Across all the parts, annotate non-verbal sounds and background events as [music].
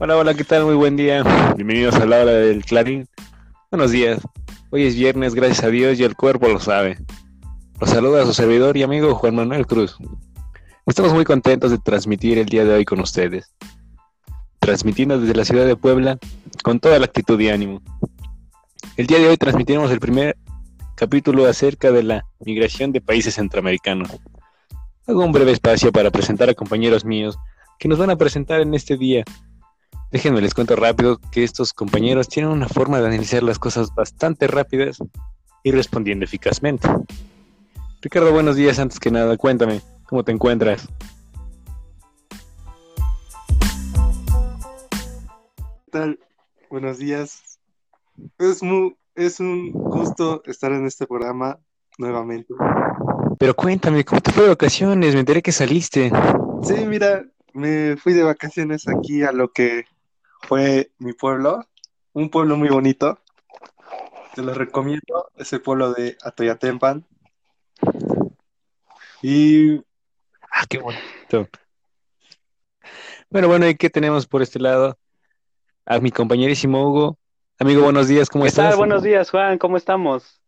Hola, hola, ¿qué tal? Muy buen día. Bienvenidos a la hora del Clarín. Buenos días. Hoy es viernes, gracias a Dios, y el cuerpo lo sabe. Los saluda su servidor y amigo Juan Manuel Cruz. Estamos muy contentos de transmitir el día de hoy con ustedes. Transmitiendo desde la ciudad de Puebla con toda la actitud y ánimo. El día de hoy transmitiremos el primer capítulo acerca de la migración de países centroamericanos. Hago un breve espacio para presentar a compañeros míos que nos van a presentar en este día Déjenme les cuento rápido que estos compañeros tienen una forma de analizar las cosas bastante rápidas y respondiendo eficazmente. Ricardo, buenos días. Antes que nada, cuéntame, ¿cómo te encuentras? ¿Qué tal? Buenos días. Es, muy, es un gusto estar en este programa nuevamente. Pero cuéntame, ¿cómo te fue de vacaciones? Me enteré que saliste. Sí, mira, me fui de vacaciones aquí a lo que fue mi pueblo, un pueblo muy bonito. Te lo recomiendo, es el pueblo de Atoyatempan. Y. Ah, qué bonito. Bueno, bueno, ¿y qué tenemos por este lado? A mi compañerísimo Hugo. Amigo, buenos días, ¿cómo ¿Qué estás? Tal? Buenos días, Juan, ¿cómo estamos?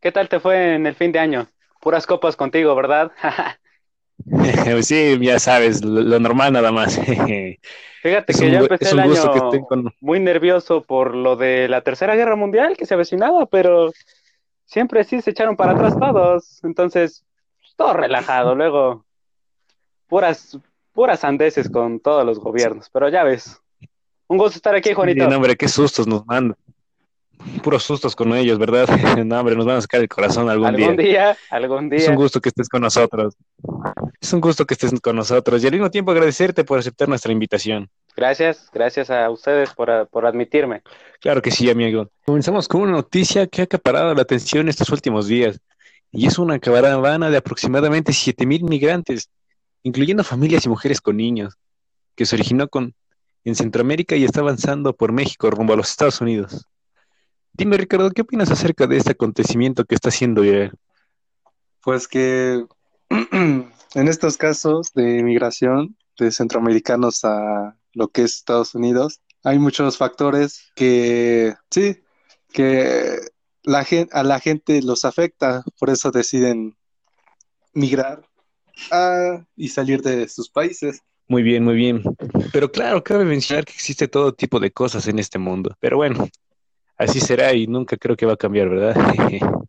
¿Qué tal te fue en el fin de año? Puras copas contigo, ¿verdad? [laughs] [laughs] sí, ya sabes, lo, lo normal nada más. [laughs] Fíjate Es que un ya gu- empecé el año que estén con- muy nervioso por lo de la Tercera Guerra Mundial que se avecinaba, pero siempre sí se echaron para atrás todos. Entonces, todo relajado. [laughs] Luego, puras, puras sandeces con todos los gobiernos. Pero ya ves. Un gusto estar aquí, Juanito. Bien, hombre, qué sustos nos mandan. Puros sustos con ellos, ¿verdad? [laughs] No, hombre, nos van a sacar el corazón algún, Algún día. día, algún Es día. un gusto que estés con nosotros. Es un gusto que estés con nosotros y al mismo tiempo agradecerte por aceptar nuestra invitación. Gracias, gracias a ustedes por, por admitirme. Claro que sí, amigo. Comenzamos con una noticia que ha acaparado la atención estos últimos días y es una caravana de aproximadamente 7.000 migrantes, incluyendo familias y mujeres con niños, que se originó con, en Centroamérica y está avanzando por México rumbo a los Estados Unidos. Dime, Ricardo, ¿qué opinas acerca de este acontecimiento que está haciendo viral? Pues que [clears throat] en estos casos de migración de centroamericanos a lo que es Estados Unidos, hay muchos factores que sí, que la gen- a la gente los afecta, por eso deciden migrar a- y salir de sus países. Muy bien, muy bien. Pero claro, cabe mencionar que existe todo tipo de cosas en este mundo. Pero bueno, así será y nunca creo que va a cambiar, ¿verdad? [laughs]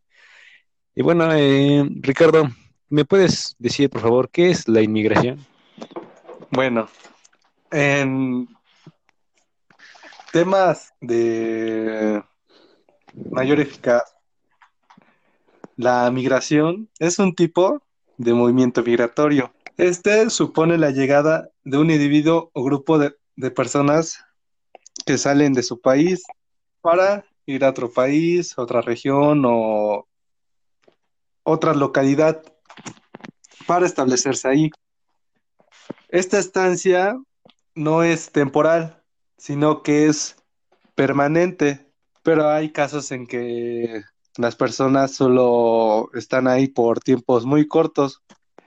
Y bueno, eh, Ricardo, ¿me puedes decir, por favor, qué es la inmigración? Bueno, en temas de mayor eficacia, la migración es un tipo de movimiento migratorio. Este supone la llegada de un individuo o grupo de, de personas que salen de su país para ir a otro país, otra región o otra localidad para establecerse ahí. Esta estancia no es temporal, sino que es permanente, pero hay casos en que las personas solo están ahí por tiempos muy cortos.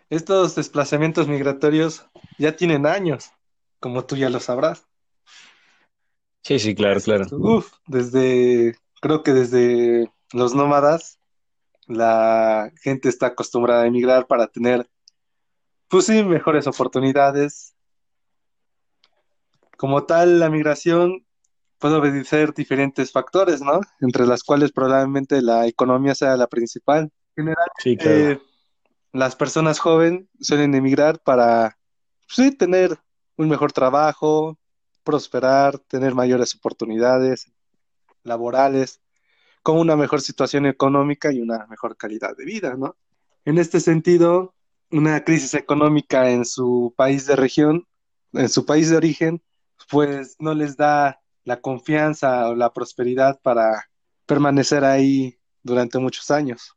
Estos desplazamientos migratorios ya tienen años, como tú ya lo sabrás. Sí, sí, claro, claro. Uf, desde, creo que desde los nómadas, la gente está acostumbrada a emigrar para tener, pues sí, mejores oportunidades. Como tal, la migración puede obedecer diferentes factores, ¿no? Entre las cuales probablemente la economía sea la principal. En general, Sí, claro. eh, las personas jóvenes suelen emigrar para, pues sí, tener un mejor trabajo, prosperar, tener mayores oportunidades laborales, con una mejor situación económica y una mejor calidad de vida, ¿no? En este sentido, una crisis económica en su país de región, en su país de origen, pues no les da la confianza o la prosperidad para permanecer ahí durante muchos años.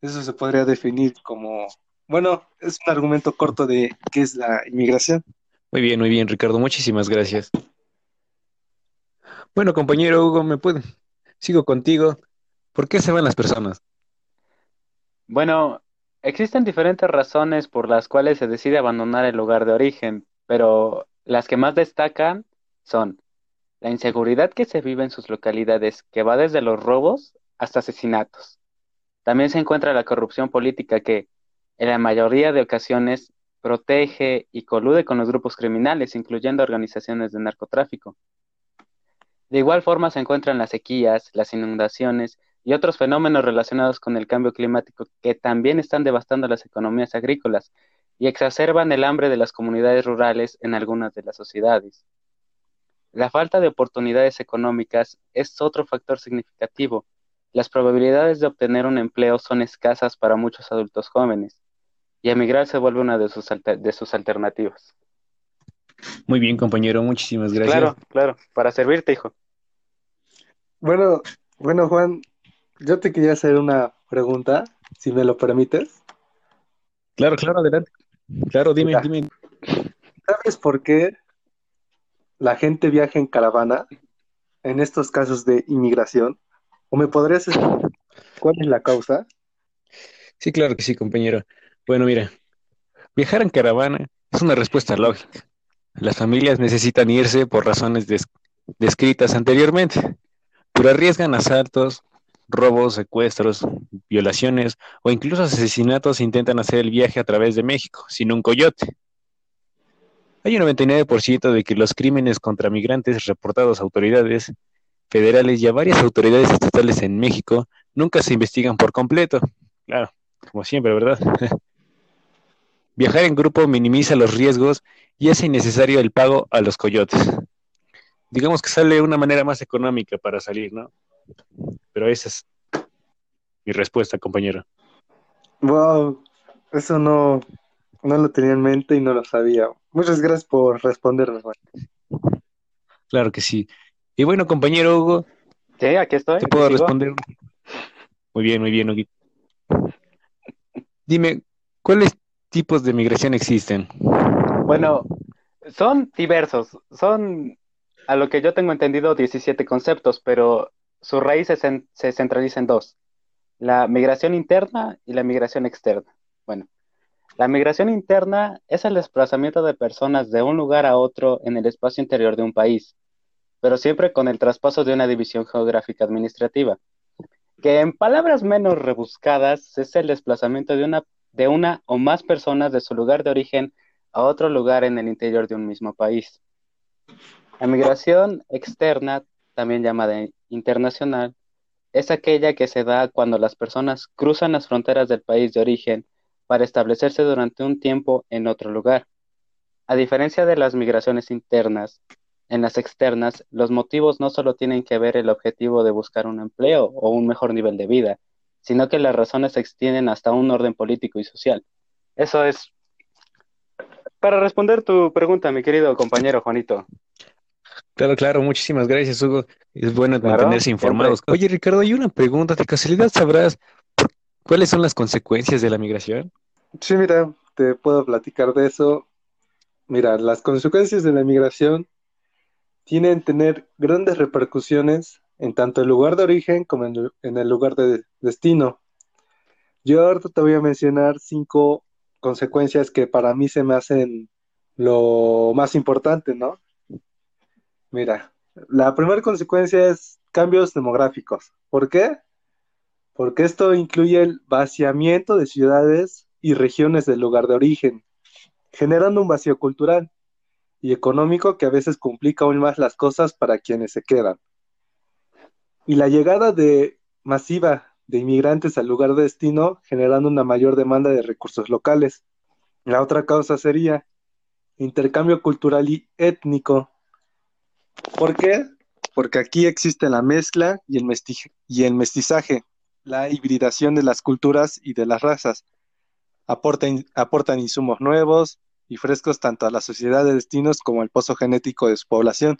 Eso se podría definir como, bueno, es un argumento corto de qué es la inmigración. Muy bien, muy bien, Ricardo. Muchísimas gracias. Bueno, compañero Hugo, ¿me puede? Sigo contigo. ¿Por qué se van las personas? Bueno, existen diferentes razones por las cuales se decide abandonar el lugar de origen, pero las que más destacan son la inseguridad que se vive en sus localidades, que va desde los robos hasta asesinatos. También se encuentra la corrupción política que, en la mayoría de ocasiones, protege y colude con los grupos criminales, incluyendo organizaciones de narcotráfico. De igual forma se encuentran las sequías, las inundaciones y otros fenómenos relacionados con el cambio climático que también están devastando las economías agrícolas y exacerban el hambre de las comunidades rurales en algunas de las sociedades. La falta de oportunidades económicas es otro factor significativo. Las probabilidades de obtener un empleo son escasas para muchos adultos jóvenes y emigrar se vuelve una de sus, de sus alternativas. Muy bien, compañero, muchísimas gracias. Claro, claro, para servirte, hijo. Bueno, bueno, Juan, yo te quería hacer una pregunta, si me lo permites. Claro, claro, adelante. Claro, dime, dime. ¿Sabes por qué la gente viaja en caravana en estos casos de inmigración? ¿O me podrías explicar cuál es la causa? Sí, claro que sí, compañero. Bueno, mira, viajar en caravana es una respuesta lógica. Las familias necesitan irse por razones descritas anteriormente, pero arriesgan asaltos, robos, secuestros, violaciones o incluso asesinatos intentan hacer el viaje a través de México, sin un coyote. Hay un 99% de que los crímenes contra migrantes reportados a autoridades federales y a varias autoridades estatales en México nunca se investigan por completo. Claro, como siempre, ¿verdad? [laughs] Viajar en grupo minimiza los riesgos y hace innecesario el pago a los coyotes. Digamos que sale una manera más económica para salir, ¿no? Pero esa es mi respuesta, compañero. Wow, eso no, no lo tenía en mente y no lo sabía. Muchas gracias por responderme, Claro que sí. Y bueno, compañero Hugo. Sí, aquí estoy. ¿Te puedo responder? Muy bien, muy bien, Hugo. Dime, ¿cuáles tipos de migración existen? Bueno, son diversos. Son, a lo que yo tengo entendido, 17 conceptos, pero su raíz se, se centraliza en dos, la migración interna y la migración externa. Bueno, la migración interna es el desplazamiento de personas de un lugar a otro en el espacio interior de un país, pero siempre con el traspaso de una división geográfica administrativa, que en palabras menos rebuscadas es el desplazamiento de una, de una o más personas de su lugar de origen a otro lugar en el interior de un mismo país. La migración externa, también llamada internacional es aquella que se da cuando las personas cruzan las fronteras del país de origen para establecerse durante un tiempo en otro lugar. A diferencia de las migraciones internas, en las externas, los motivos no solo tienen que ver el objetivo de buscar un empleo o un mejor nivel de vida, sino que las razones se extienden hasta un orden político y social. Eso es para responder tu pregunta, mi querido compañero Juanito. Claro, claro, muchísimas gracias, Hugo. Es bueno mantenerse informados. Oye, Ricardo, hay una pregunta. ¿De casualidad sabrás cuáles son las consecuencias de la migración? Sí, mira, te puedo platicar de eso. Mira, las consecuencias de la migración tienen tener grandes repercusiones en tanto el lugar de origen como en el, el lugar de destino. Yo ahorita te voy a mencionar cinco consecuencias que para mí se me hacen lo más importante, ¿no? Mira, la primera consecuencia es cambios demográficos. ¿Por qué? Porque esto incluye el vaciamiento de ciudades y regiones del lugar de origen, generando un vacío cultural y económico que a veces complica aún más las cosas para quienes se quedan. Y la llegada de masiva de inmigrantes al lugar de destino generando una mayor demanda de recursos locales. La otra causa sería intercambio cultural y étnico, ¿Por qué? Porque aquí existe la mezcla y el, y el mestizaje, la hibridación de las culturas y de las razas. Aportan, aportan insumos nuevos y frescos tanto a la sociedad de destinos como al pozo genético de su población.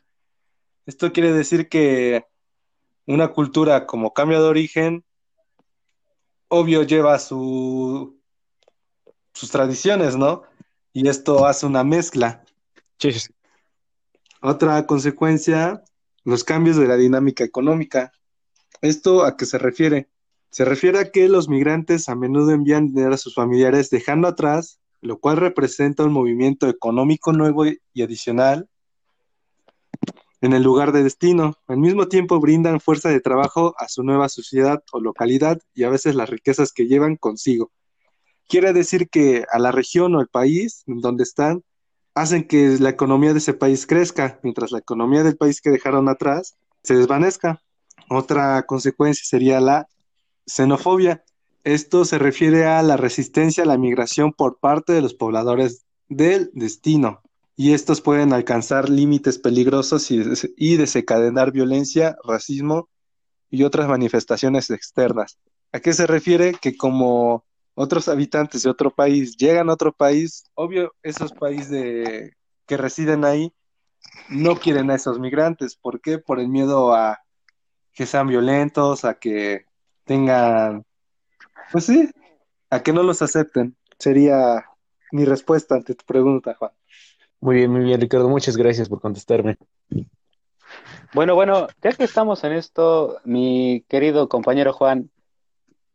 Esto quiere decir que una cultura como cambio de origen, obvio lleva su, sus tradiciones, ¿no? Y esto hace una mezcla. Sí, otra consecuencia, los cambios de la dinámica económica. ¿Esto a qué se refiere? Se refiere a que los migrantes a menudo envían dinero a sus familiares dejando atrás lo cual representa un movimiento económico nuevo y adicional en el lugar de destino. Al mismo tiempo brindan fuerza de trabajo a su nueva sociedad o localidad y a veces las riquezas que llevan consigo. Quiere decir que a la región o el país donde están hacen que la economía de ese país crezca, mientras la economía del país que dejaron atrás se desvanezca. Otra consecuencia sería la xenofobia. Esto se refiere a la resistencia a la migración por parte de los pobladores del destino y estos pueden alcanzar límites peligrosos y, desencadenar violencia, racismo y otras manifestaciones externas. ¿A qué se refiere? Que como otros habitantes de otro país llegan a otro país, obvio, esos países que residen ahí no quieren a esos migrantes. ¿Por qué? Por el miedo a que sean violentos, a que tengan, pues sí, a que no los acepten. Sería mi respuesta ante tu pregunta, Juan. Muy bien, muy bien, Ricardo. Muchas gracias por contestarme. Bueno, bueno, ya que estamos en esto, mi querido compañero Juan,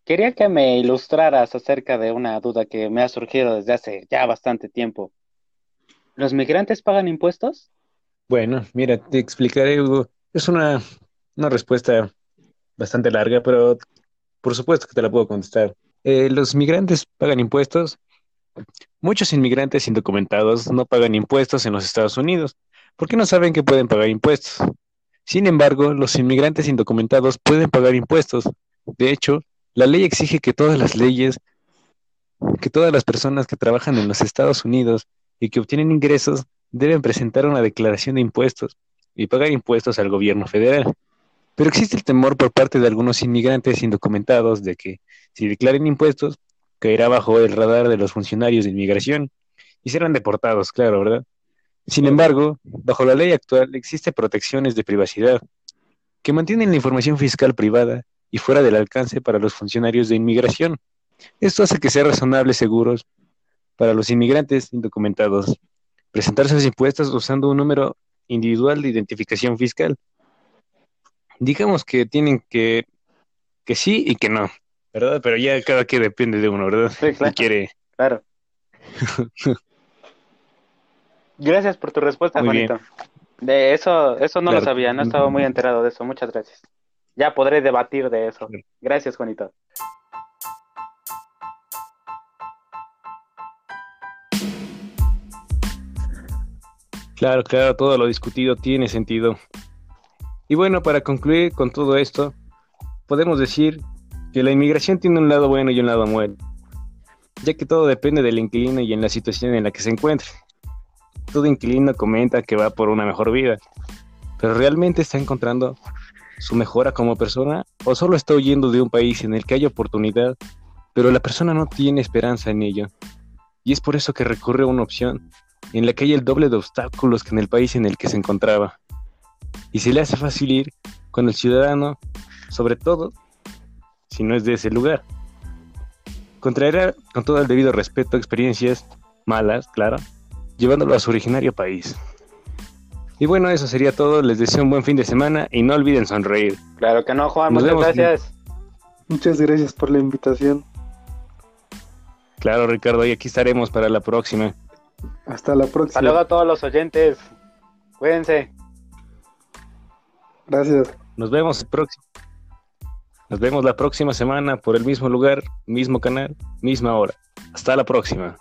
quería que me ilustraras acerca de una duda que me ha surgido desde hace ya bastante tiempo. ¿Los migrantes pagan impuestos? Bueno, mira, te explicaré, Hugo. Es una, una respuesta bastante larga, pero por supuesto que te la puedo contestar. Eh, los migrantes pagan impuestos Muchos inmigrantes indocumentados no pagan impuestos en los Estados Unidos porque no saben que pueden pagar impuestos. Sin embargo, los inmigrantes indocumentados pueden pagar impuestos. De hecho, la ley exige que todas las leyes, que todas las personas que trabajan en los Estados Unidos y que obtienen ingresos deben presentar una declaración de impuestos y pagar impuestos al gobierno federal. Pero existe el temor por parte de algunos inmigrantes indocumentados de que si declaren impuestos, caerá bajo el radar de los funcionarios de inmigración y serán deportados, claro, ¿verdad? Sin embargo, bajo la ley actual existen protecciones de privacidad que mantienen la información fiscal privada y fuera del alcance para los funcionarios de inmigración. Esto hace que sea razonable seguros para los inmigrantes indocumentados presentar sus impuestos usando un número individual de identificación fiscal. Digamos que tienen que que sí y que no. ¿Verdad? Pero ya cada que depende de uno, ¿verdad? Sí, [laughs] claro. quiere. Claro. [laughs] gracias por tu respuesta, Juanito. De eso, eso no lo sabía, no estaba muy enterado de eso. Muchas gracias. Ya podré debatir de eso. Gracias, Juanito. Claro, claro, todo lo discutido tiene sentido. Y bueno, para concluir con todo esto, podemos decir que la inmigración tiene un lado bueno y un lado malo, ya que todo depende del inquilino y en la situación en la que se encuentre. Todo inquilino comenta que va por una mejor vida, pero ¿realmente está encontrando su mejora como persona o solo está huyendo de un país en el que hay oportunidad, pero la persona no tiene esperanza en ello? Y es por eso que recurre a una opción en la que hay el doble de obstáculos que en el país en el que se encontraba. Y se le hace fácil ir cuando el ciudadano, sobre todo, si no es de ese lugar. Contraerá con todo el debido respeto experiencias malas, claro, llevándolo a su originario país. Y bueno, eso sería todo. Les deseo un buen fin de semana y no olviden sonreír. Claro que no, Juan. muchas gracias. Muchas gracias por la invitación. Claro, Ricardo, y aquí estaremos para la próxima. Hasta la próxima. Saludos a todos los oyentes. Cuídense. Gracias. Nos vemos próximo. Nos vemos la próxima semana por el mismo lugar, mismo canal, misma hora. Hasta la próxima.